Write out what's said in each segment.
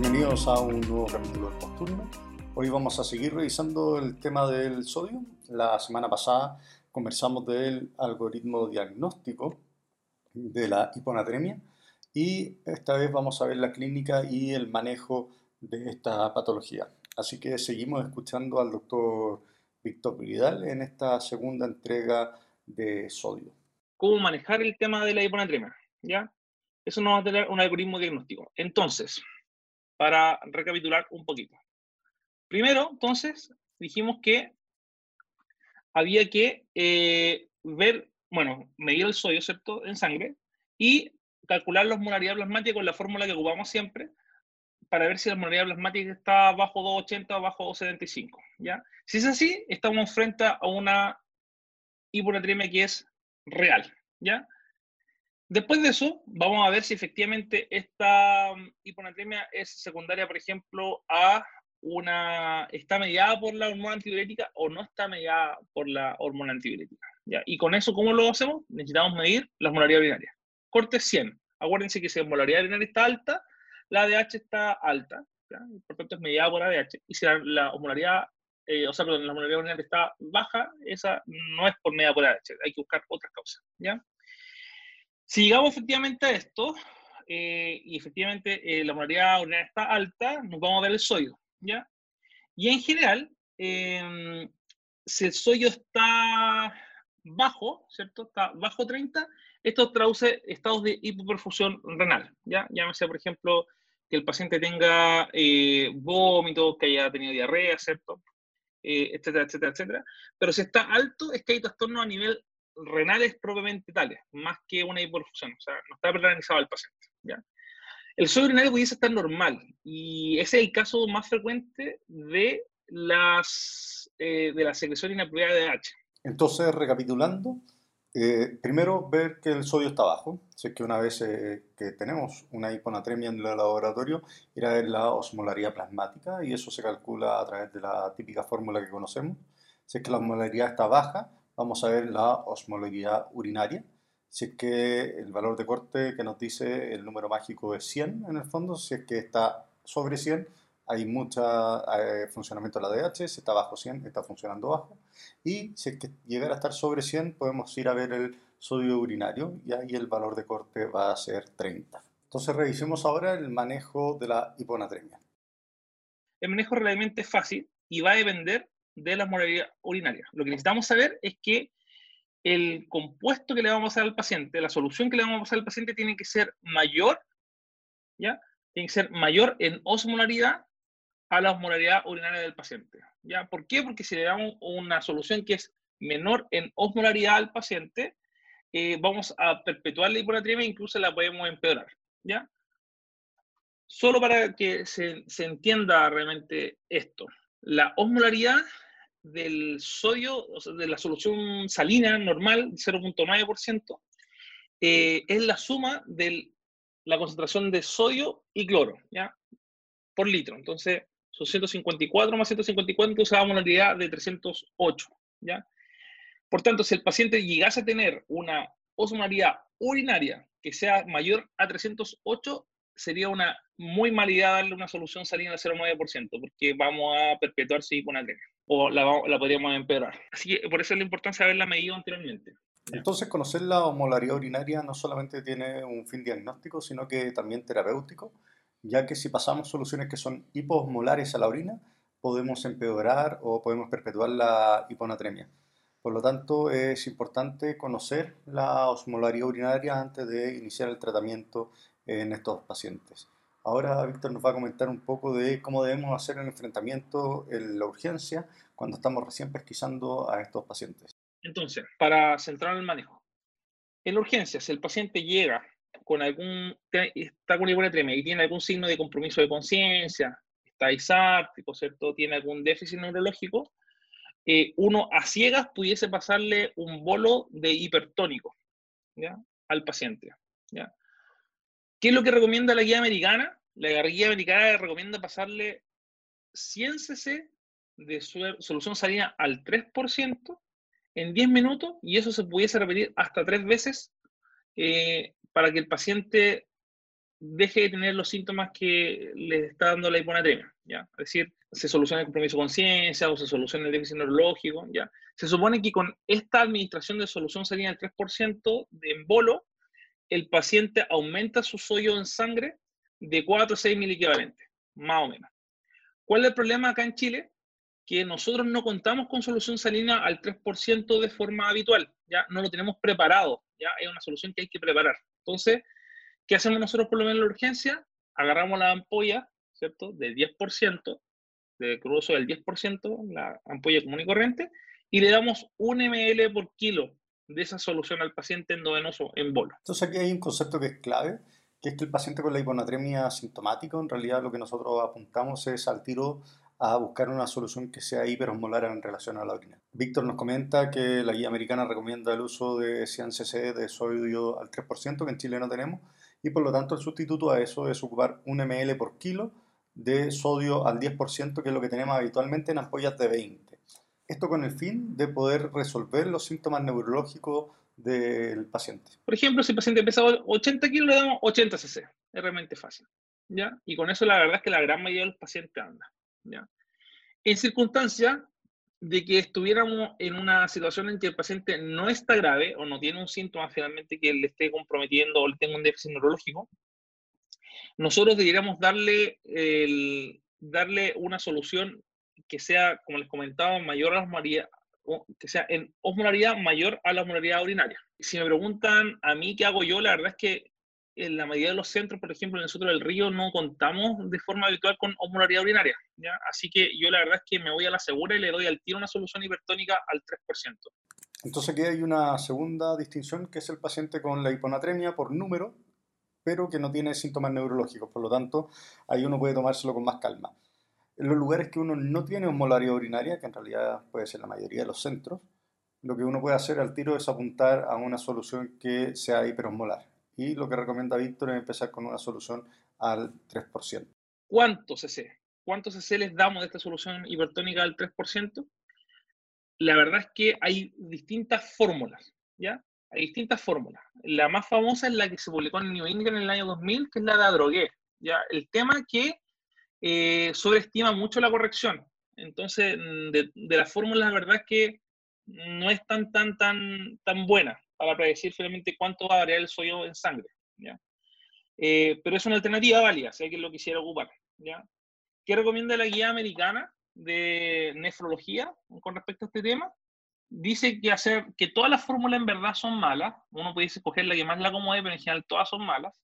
Bienvenidos a un nuevo capítulo del Posturno. Hoy vamos a seguir revisando el tema del sodio. La semana pasada conversamos del algoritmo diagnóstico de la hiponatremia y esta vez vamos a ver la clínica y el manejo de esta patología. Así que seguimos escuchando al doctor Víctor Vidal en esta segunda entrega de sodio. ¿Cómo manejar el tema de la hiponatremia? ¿Ya? Eso nos va a tener un algoritmo diagnóstico. Entonces, para recapitular un poquito. Primero, entonces, dijimos que había que eh, ver, bueno, medir el sodio, ¿cierto?, en sangre y calcular la osmolaridad plasmática con la fórmula que ocupamos siempre para ver si la osmolaridad plasmática está bajo 280 o bajo 275, ¿ya? Si es así, estamos frente a una hiponatremia que es real, ¿ya? Después de eso, vamos a ver si efectivamente esta mm, hiponatremia es secundaria, por ejemplo, a una, está mediada por la hormona antidiurética o no está mediada por la hormona antidiurética. ¿ya? Y con eso, ¿cómo lo hacemos? Necesitamos medir la osmolaridad urinaria. Corte 100. Acuérdense que si la osmolaridad urinaria está alta, la ADH está alta. Por tanto, es mediada por ADH. Y si la, la osmolaridad, eh, o sea, perdón, la osmolaridad urinaria está baja, esa no es por mediada por ADH. Hay que buscar otras causas. ¿ya? Si llegamos efectivamente a esto, eh, y efectivamente eh, la osmolaridad urinaria está alta, nos vamos a ver el sodio. ¿Ya? Y en general, em, si el sodio está bajo, ¿cierto? Está bajo 30, esto traduce estados de hipoperfusión renal, ¿ya? Llámese, por ejemplo, que el paciente tenga eh, vómitos, que haya tenido diarrea, ¿cierto? Eh, etcétera, etcétera, etcétera. Pero si está alto, es que hay trastornos a nivel renales propiamente tales, más que una hipoperfusión, o sea, no está renalizado el paciente, ¿ya? El sodio urinario pudiese estar normal y ese es el caso más frecuente de, las, eh, de la secreción inapropiada de H. Entonces, recapitulando, eh, primero ver que el sodio está bajo. Sé que una vez eh, que tenemos una hiponatremia en el laboratorio, ir a ver la osmolaridad plasmática y eso se calcula a través de la típica fórmula que conocemos. Si es que la osmolaridad está baja, vamos a ver la osmolaridad urinaria si es que el valor de corte que nos dice el número mágico es 100 en el fondo, si es que está sobre 100, hay mucho eh, funcionamiento de la DH, si está bajo 100, está funcionando bajo. Y si es que llegara a estar sobre 100, podemos ir a ver el sodio urinario y ahí el valor de corte va a ser 30. Entonces revisemos ahora el manejo de la hiponatremia. El manejo realmente es fácil y va a depender de la moralidad urinaria. Lo que necesitamos saber es que el compuesto que le vamos a dar al paciente, la solución que le vamos a dar al paciente tiene que ser mayor, ¿ya? Tiene que ser mayor en osmolaridad a la osmolaridad urinaria del paciente, ¿ya? ¿Por qué? Porque si le damos una solución que es menor en osmolaridad al paciente, eh, vamos a perpetuar la hiponatremia e incluso la podemos empeorar, ¿ya? Solo para que se, se entienda realmente esto. La osmolaridad del sodio, de la solución salina normal, 0.9%, eh, es la suma de la concentración de sodio y cloro. Por litro. Entonces, son 154 más 154, entonces da una unidad de 308, ¿ya? Por tanto, si el paciente llegase a tener una osmolaridad urinaria que sea mayor a 308, sería una muy mala idea darle una solución salina de 0,9%, porque vamos a perpetuar su hiponatremia o la, la podríamos empeorar. Así que por eso es la importancia de haberla medido anteriormente. Entonces, conocer la osmolaridad urinaria no solamente tiene un fin diagnóstico, sino que también terapéutico, ya que si pasamos soluciones que son hiposmolares a la orina, podemos empeorar o podemos perpetuar la hiponatremia. Por lo tanto, es importante conocer la osmolaridad urinaria antes de iniciar el tratamiento en estos pacientes. Ahora Víctor nos va a comentar un poco de cómo debemos hacer el enfrentamiento en la urgencia cuando estamos recién pesquisando a estos pacientes. Entonces, para centrar el manejo, en la urgencia, si el paciente llega con algún, está con hiponatremia y tiene algún signo de compromiso de conciencia, está isártico, ¿cierto? Tiene algún déficit neurológico, eh, uno a ciegas pudiese pasarle un bolo de hipertónico al paciente. ¿ya? ¿Qué es lo que recomienda la guía americana? La guía americana recomienda pasarle 100 cc de solución salina al 3% en 10 minutos y eso se pudiese repetir hasta tres veces eh, para que el paciente deje de tener los síntomas que le está dando la hiponatremia, ¿ya? Es decir, se soluciona el compromiso de conciencia o se soluciona el déficit neurológico, ¿ya? Se supone que con esta administración de solución salina del 3% de embolo, el paciente aumenta su sodio en sangre de 4 a 6 equivalentes, más o menos. ¿Cuál es el problema acá en Chile? Que nosotros no contamos con solución salina al 3% de forma habitual, ya no lo tenemos preparado, ya es una solución que hay que preparar. Entonces, ¿qué hacemos nosotros por lo menos en la urgencia? Agarramos la ampolla, ¿cierto? Del 10%, de cruzo del 10%, la ampolla común y corriente, y le damos un ml por kilo de esa solución al paciente endovenoso en bolo. Entonces aquí hay un concepto que es clave, que es que el paciente con la hiponatremia sintomática, en realidad lo que nosotros apuntamos es al tiro a buscar una solución que sea hiperosmolar en relación a la orina. Víctor nos comenta que la guía americana recomienda el uso de 100 cc de sodio al 3%, que en Chile no tenemos, y por lo tanto el sustituto a eso es ocupar un ml por kilo de sodio al 10%, que es lo que tenemos habitualmente en ampollas de 20. Esto con el fin de poder resolver los síntomas neurológicos del paciente. Por ejemplo, si el paciente pesa 80 kilos, le damos 80 cc. Es realmente fácil. ¿ya? Y con eso la verdad es que la gran mayoría de los pacientes anda. En circunstancia de que estuviéramos en una situación en que el paciente no está grave o no tiene un síntoma finalmente que le esté comprometiendo o le tenga un déficit neurológico, nosotros deberíamos darle, darle una solución que sea, como les comentaba, mayor a la osmolaridad, que sea en osmolaridad mayor a la osmolaridad urinaria. Si me preguntan a mí qué hago yo, la verdad es que en la mayoría de los centros, por ejemplo, centro del río, no contamos de forma habitual con osmolaridad urinaria. ¿ya? Así que yo la verdad es que me voy a la segura y le doy al tiro una solución hipertónica al 3%. Entonces aquí hay una segunda distinción que es el paciente con la hiponatremia por número, pero que no tiene síntomas neurológicos. Por lo tanto, ahí uno puede tomárselo con más calma. En los lugares que uno no tiene osmolaridad urinaria, que en realidad puede ser la mayoría de los centros, lo que uno puede hacer al tiro es apuntar a una solución que sea hiperosmolar. Y lo que recomienda Víctor es empezar con una solución al 3%. ¿Cuánto CC? ¿Cuántos CC les damos de esta solución hipertónica al 3%? La verdad es que hay distintas fórmulas, ¿ya? Hay distintas fórmulas. La más famosa es la que se publicó en New England en el año 2000, que es la de Adrogué. ¿ya? El tema que eh, sobreestima mucho la corrección. Entonces, mm, de, de la fórmula, la verdad es que no es tan, tan, tan, tan buena para predecir finalmente cuánto va a variar el sodio en sangre. ¿ya? Eh, pero es una alternativa válida, si alguien lo quisiera ocupar. ¿ya? ¿Qué recomienda la guía americana de nefrología con respecto a este tema? dice que hacer que todas las fórmulas en verdad son malas. Uno puede escoger la que más la acomode, pero en general todas son malas.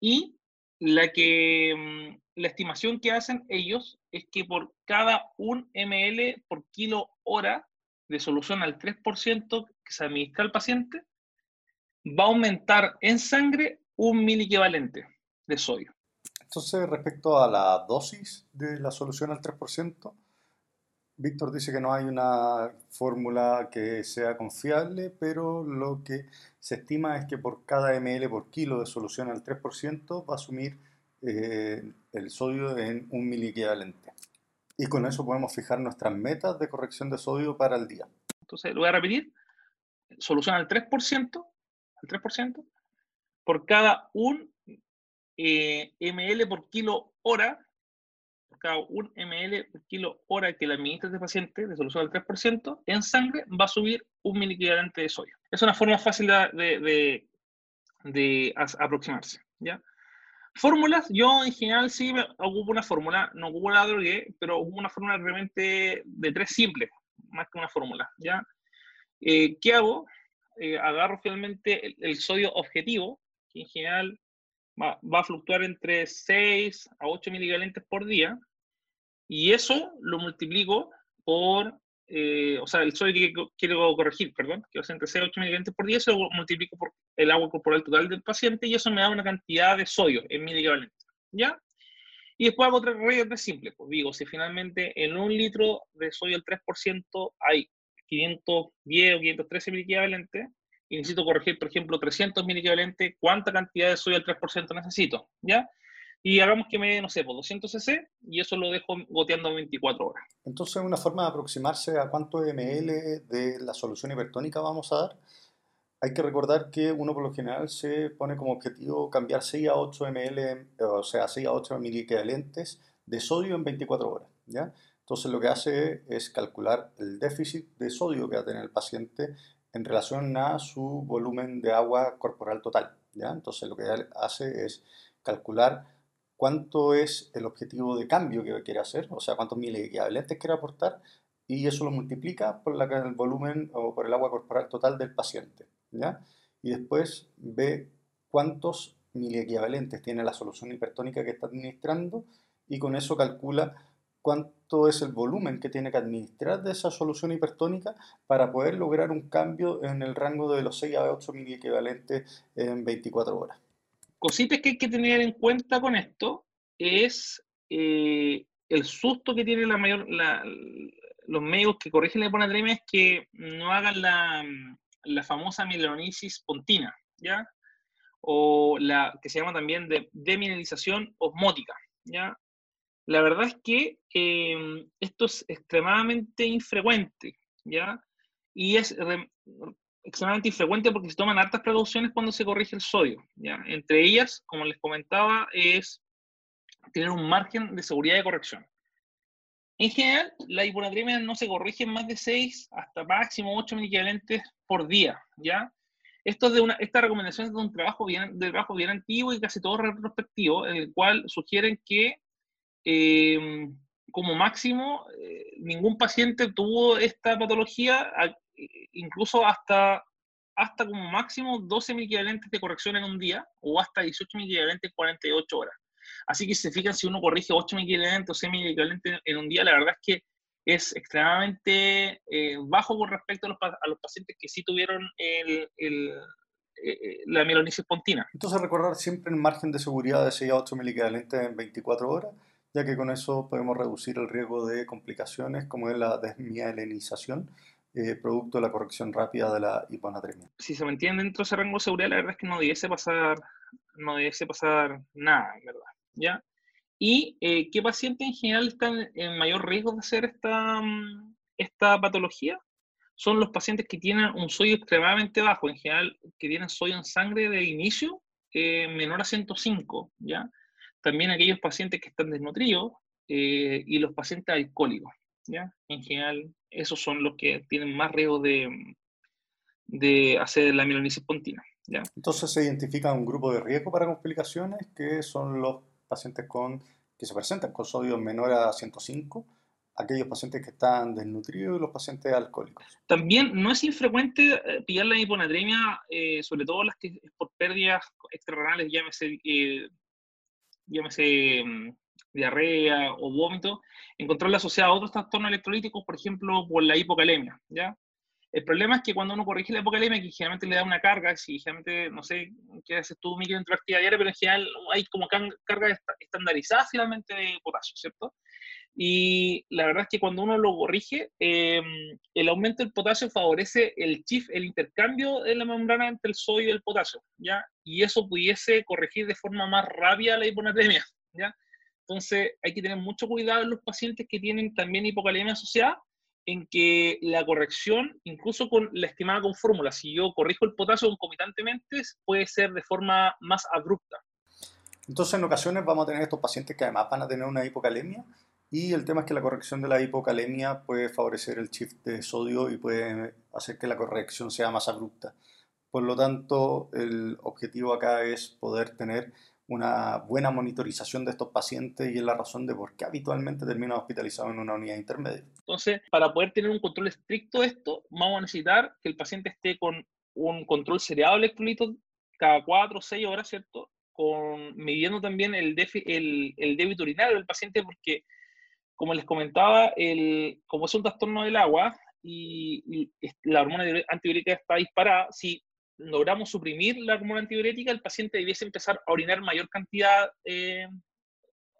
Y la que mm, la estimación que hacen ellos es que por cada un ml por kilo hora de solución al 3% que se administra al paciente, va a aumentar en sangre un mil equivalente de sodio. Entonces, respecto a la dosis de la solución al 3%, Víctor dice que no hay una fórmula que sea confiable, pero lo que se estima es que por cada ml por kilo de solución al 3% va a asumir eh, el sodio en un miliequivalente. Y con eso podemos fijar nuestras metas de corrección de sodio para el día. Entonces, lo voy a repetir. Solución al 3%, al 3% por cada un eh, ml por kilo hora cada un ml por kilo hora que le administra este paciente de solución al 3% en sangre va a subir un miliequivalente de sodio. Es una forma fácil de, de, aproximarse. ¿ya? Fórmulas, yo en general sí ocupo una fórmula, no ocupo la drogué, pero ocupo una fórmula realmente de tres simples, más que una fórmula. ¿ya? Eh, ¿Qué hago? Eh, agarro finalmente el, el, sodio objetivo, que en general va, va, a fluctuar entre 6 a 8 milivalentes por día, y eso lo multiplico por, eh, o sea, el sodio que quiero corregir, perdón, que ser entre 6 y 8 miligramos por día, eso lo multiplico por el agua corporal total del paciente y eso me da una cantidad de sodio en mil equivalente. ¿Ya? Y después hago otra regla tres simple. Pues digo, si finalmente en un litro de sodio el 3% hay 510 o 513 equivalentes, y necesito corregir, por ejemplo, 300 equivalentes, ¿cuánta cantidad de sodio al 3% necesito? ¿Ya? Y hagamos que me dé, no sé, por 200 cc y eso lo dejo goteando 24 horas. Entonces, una forma de aproximarse a cuánto ml de la solución hipertónica vamos a dar. Hay que recordar que uno por lo general se pone como objetivo cambiar 6 a 8 ml, o sea, 6 a 8 equivalentes de sodio en 24 horas. ¿ya? Entonces, lo que hace es calcular el déficit de sodio que va a tener el paciente en relación a su volumen de agua corporal total. ¿ya? Entonces lo que hace es calcular cuánto es el objetivo de cambio que quiere hacer, o sea, cuántos mil equivalentes quiere aportar, y eso lo multiplica por el volumen o por el agua corporal total del paciente. ¿ya? Y después ve cuántos equivalentes tiene la solución hipertónica que está administrando y con eso calcula cuánto es el volumen que tiene que administrar de esa solución hipertónica para poder lograr un cambio en el rango de los 6 a 8 mil equivalentes en 24 horas. Cositas que hay que tener en cuenta con esto es eh, el susto que tienen la mayor, los médicos que corrigen la hiponatremia es que no hagan la, la famosa mielonisis pontina, ¿ya? O la que se llama también de demineralización osmótica, ¿ya? La verdad es que em, esto es extremadamente infrecuente, ¿ya? Y es extremadamente infrecuente porque se toman hartas precauciones cuando se corrige el sodio, ¿ya? Entre ellas, como les comentaba, es tener un margen de seguridad de corrección. En general, la hiponatremia no se corrige en más de 6 hasta máximo 8 equivalentes por día, ¿ya? Esto de una, esta recomendación es de un trabajo bien, de trabajo bien antiguo y casi todo retrospectivo, en el cual sugieren que Em, como máximo, eh, ningún paciente tuvo esta patología, incluso hasta, hasta como máximo 12 mil equivalentes de corrección en un día o hasta 18 mil equivalentes en 48 horas. Así que si se fijan, si uno corrige 8 mil equivalentes o 6 mil equivalentes en un día, la verdad es que es extremadamente eh, bajo con respecto a los, a los, pacientes que sí tuvieron el, el, eh, la mielonisis pontina. Entonces recordar siempre el margen de seguridad de 6 a 8 mil equivalentes en 24 horas ya que con eso podemos reducir el riesgo de complicaciones como es la desmielinización, eh, producto de la corrección rápida de la hiponatremia. Si se mantiene dentro de ese rango de seguridad, la verdad es que no debiese pasar, no debiese pasar nada, en verdad, ¿ya? ¿Y eh, qué pacientes en general están en mayor riesgo de hacer esta, mm, esta patología? Son los pacientes que tienen un sodio extremadamente bajo, en general, que tienen sodio en sangre de inicio eh, menor a 105, ¿ya? también aquellos pacientes que están desnutridos eh, y los pacientes alcohólicos. ¿ya? En general, esos son los que tienen más riesgo de, de hacer la mielonisis pontina. ¿ya? Entonces se identifica un grupo de riesgo para complicaciones que son los pacientes con, que se presentan con sodio menor a 105, aquellos pacientes que están desnutridos y los pacientes alcohólicos. También no es infrecuente eh, pillar la hiponatremia, eh, sobre todo las que por pérdidas extrarrenales, llámese llámese mm, diarrea o vómito, encontrarla asociada a otros trastornos electrolíticos, por ejemplo, por la hipocalemia, ¿ya? El problema es que cuando uno corrige la hipocalemia, que generalmente le da una carga, si generalmente, no sé, qué haces tú, micro actividad diaria, pero en general hay como carga estandarizada finalmente de potasio, ¿cierto? Y la verdad es que cuando uno lo corrige, em, el aumento del potasio favorece el chif, el intercambio de la membrana entre el sodio y el potasio, ¿ya? Y eso pudiese corregir de forma más rápida la hiponatremia, ¿ya? Entonces hay que tener mucho cuidado en los pacientes que tienen también hipocalemia asociada, en que la corrección, incluso con la estimada con fórmula, si yo corrijo el potasio concomitantemente, puede ser de forma más abrupta. Entonces en ocasiones vamos a tener estos pacientes que además van a tener una hipocalemia y el tema es que la corrección de la hipocalemia puede favorecer el shift de sodio y puede hacer que la corrección sea más abrupta. Por lo tanto, el objetivo acá es poder tener una buena monitorización de estos pacientes y es la razón de por qué habitualmente terminan hospitalizados en una unidad intermedia. Entonces, para poder tener un control estricto de esto, vamos a necesitar que el paciente esté con un control seriado de electrolitos cada 4 o 6 horas, ¿cierto? Con, midiendo también el, el, el débito urinario del paciente porque como les comentaba, el, como es un trastorno del agua y, la hormona antidiurética está disparada, si logramos suprimir la hormona antidiurética, el paciente debiese empezar a orinar mayor cantidad, eh,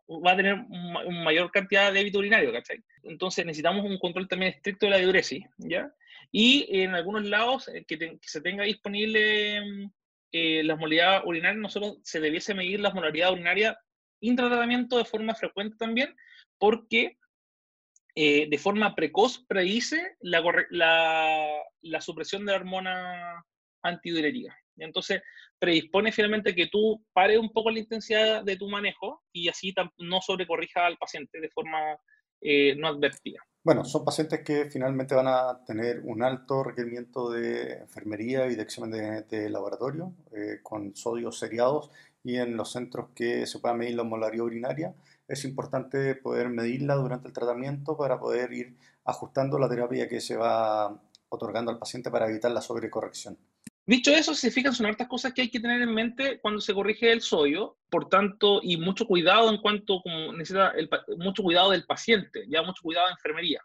va a tener una mayor cantidad de débito urinario, ¿cachai? Entonces necesitamos un control también estricto de la diuresis, ¿ya? Y en algunos lados eh, que, se tenga disponible eh, las modalidades urinarias, nosotros se debiese medir la modalidad urinaria intratratamiento de forma frecuente también, porque eh, de forma precoz predice la, la, supresión de la hormona antidiurética. Entonces, predispone finalmente que tú pares un poco la intensidad de tu manejo y así no sobrecorrija al paciente de forma eh, no advertida. Bueno, son pacientes que finalmente van a tener un alto requerimiento de enfermería y de examen de, laboratorio eh, con sodios seriados y en los centros que se pueda medir la molaridad urinaria es importante poder medirla durante el tratamiento para poder ir ajustando la terapia que se va otorgando al paciente para evitar la sobrecorrección. Dicho eso, se fijan, son hartas cosas que hay que tener en mente cuando se corrige el sodio, por tanto, y mucho cuidado en cuanto como necesita el, mucho cuidado del paciente, ya mucho cuidado de enfermería.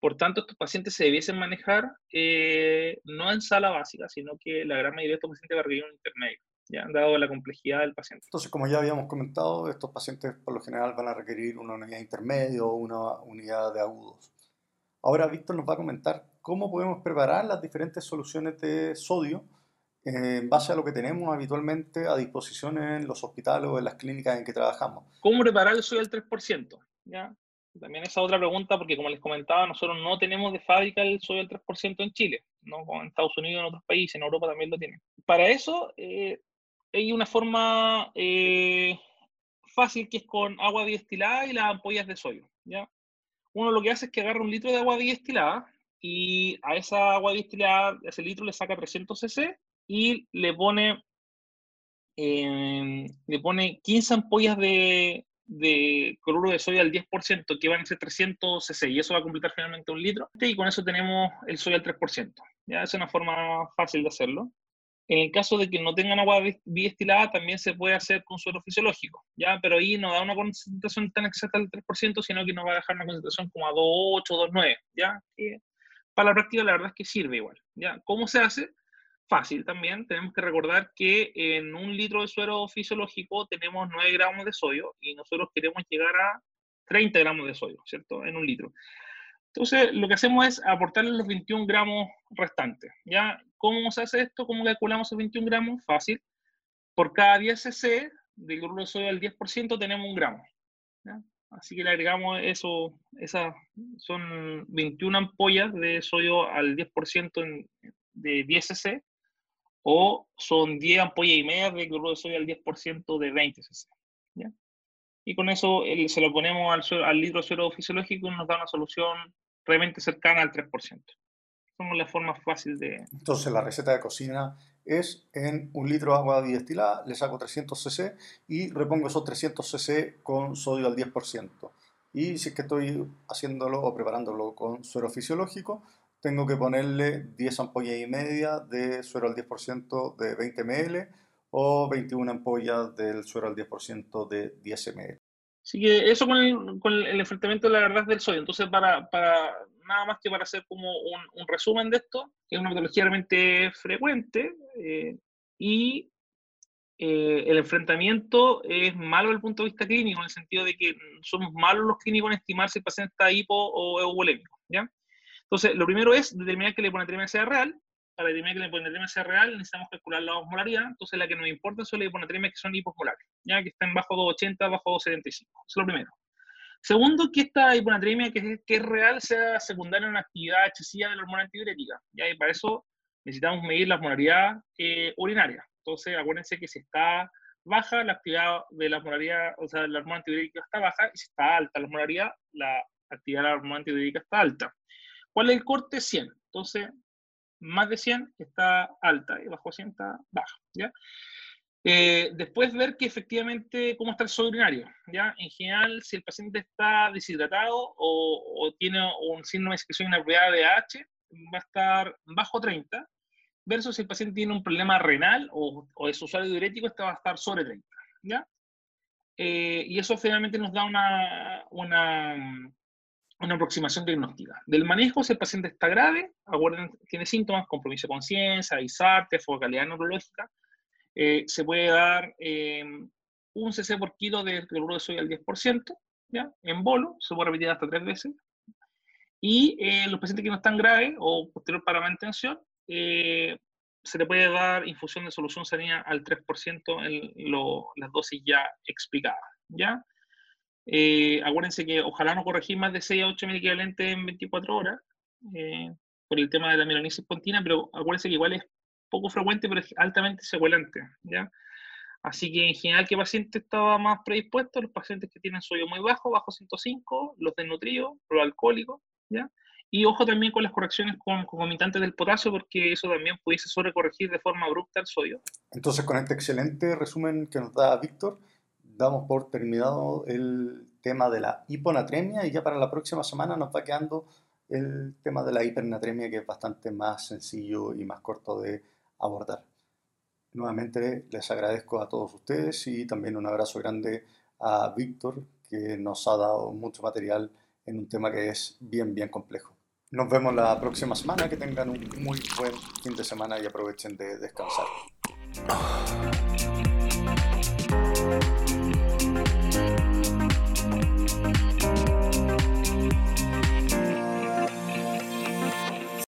Por tanto, estos pacientes se debiesen manejar eh, no en sala básica, sino que la gran mayoría de estos pacientes va a requerir un intermedio, ya dado la complejidad del paciente. Entonces, como ya habíamos comentado, estos pacientes por lo general van a requerir una unidad intermedio o una unidad de agudos. Ahora Víctor nos va a comentar cómo podemos preparar las diferentes soluciones de sodio eh, en base a lo que tenemos habitualmente a disposición en los hospitales o en las clínicas en que trabajamos. ¿Cómo preparar el sodio al 3%? ¿Ya? También esa otra pregunta, porque como les comentaba, nosotros no tenemos de fábrica el sodio al 3% en Chile, ¿no? como en Estados Unidos, en otros países, en Europa también lo tienen. Para eso eh, hay una forma eh, fácil que es con agua destilada y las ampollas de sodio. ¿ya? uno lo que hace es que agarra un litro de agua destilada y a esa agua destilada, ese litro le saca 300 cc y le pone, em, le pone 15 ampollas de, de cloruro de sodio al 10%, que van a ser 300 cc, y eso va a completar finalmente un litro. Y con eso tenemos el sodio al 3%. ¿ya? Es una forma fácil de hacerlo. En el caso de que no tengan agua biestilada, también se puede hacer con suero fisiológico, ¿ya? Pero ahí no da una concentración tan exacta del 3%, sino que nos va a dejar una concentración como a 2,8, 2,9, ¿ya? Para la práctica la verdad es que sirve igual, ¿ya? ¿Cómo se hace? Fácil también. Tenemos que recordar que en un litro de suero fisiológico tenemos 9 gramos de sodio y nosotros queremos llegar a 30 gramos de sodio, ¿cierto? En un litro. Entonces, lo que hacemos es aportarle los 21 gramos restantes. ¿ya? ¿Cómo se hace esto? ¿Cómo calculamos esos 21 gramos? Fácil. Por cada 10 cc del grupo de sodio al 10% tenemos un gramo. Así que le agregamos eso, esas son 21 ampollas de sodio al 10% de 10 cc o son 10 ampollas y media de grupo de sodio al 10% de 20 cc. Y con eso se lo ponemos al, al litro de suero fisiológico y nos da una solución realmente cercana al 3%. Somos la forma fácil de... Entonces la receta de cocina es en un litro de agua destilada, le saco 300 cc y repongo esos 300 cc con sodio al 10%. Y si es que estoy haciéndolo o preparándolo con suero fisiológico, tengo que ponerle 10 ampollas y media de suero al 10% de 20 ml o 21 ampollas del suero al 10% de 10 ml. Así que eso con el, con el enfrentamiento la verdad del sodio. Entonces, para, nada más que para hacer como un, un resumen de esto, es una metodología realmente frecuente eh, y eh, el enfrentamiento es malo desde el punto de vista clínico, en el sentido de que somos malos los clínicos en estimar si el paciente está hipo o eubolémico. ¿ya? Entonces, lo primero es determinar que la hiponatremia sea real. Para determinar que la hiponatremia sea real, necesitamos calcular la osmolaridad. Entonces, la que nos importa son las hiponatremias que son hiposmolares, ya que están bajo 280, bajo 275. Eso es lo primero. Segundo, que esta hiponatremia que es, real sea secundaria a una actividad excesiva de la hormona antidiurética. ¿ya? Y para eso necesitamos medir la osmolaridad eh, urinaria. Entonces, acuérdense que si está baja, la actividad de la osmolaridad, o sea, la hormona antidiurética está baja, y si está alta la osmolaridad, la actividad de la hormona antidiurética está alta. ¿Cuál es el corte? 100. Entonces, más de 100 está alta y bajo 100 está baja. ¿ya? Eh, después ver que efectivamente cómo está el sodio urinario. ¿ya? En general, si el paciente está deshidratado o, tiene un síndrome de secreción inapropiada de H, va a estar bajo 30, versus si el paciente tiene un problema renal o, o es usuario diurético, este va a estar sobre 30. ¿ya? Eh, y eso finalmente nos da una, una, una aproximación diagnóstica. Del manejo, si el paciente está grave, acuérdense, tiene síntomas, compromiso de conciencia, isarte, focalidad neurológica, eh, se puede dar em, un cc por kilo de cloruro de sodio al 10%, ¿ya? En bolo, se puede repetir hasta tres veces. Y eh, los pacientes que no están graves o posterior para mantención, eh, se le puede dar infusión de solución salina al 3% en las dosis ya explicadas, ¿ya? Eh, acuérdense que ojalá no corregir más de 6 a 8 equivalentes en 24 horas eh, por el tema de la melanisis pontina, pero acuérdense que igual es poco frecuente, pero altamente secuelante, ¿ya? Así que en general, ¿qué paciente estaba más predispuesto? Los pacientes que tienen sodio muy bajo, bajo 105, los desnutridos, los alcohólicos, ¿ya? Y ojo también con las correcciones concomitantes del potasio, porque eso también pudiese sobrecorregir de forma abrupta el sodio. Entonces, con este excelente resumen que nos da Víctor, damos por terminado el tema de la hiponatremia y ya para la próxima semana nos va quedando el tema de la hipernatremia, que es bastante más sencillo y más corto de abordar. Nuevamente les agradezco a todos ustedes y también un abrazo grande a Víctor, que nos ha dado mucho material en un tema que es bien, bien complejo. Nos vemos la próxima semana, que tengan un muy buen fin de semana y aprovechen de descansar.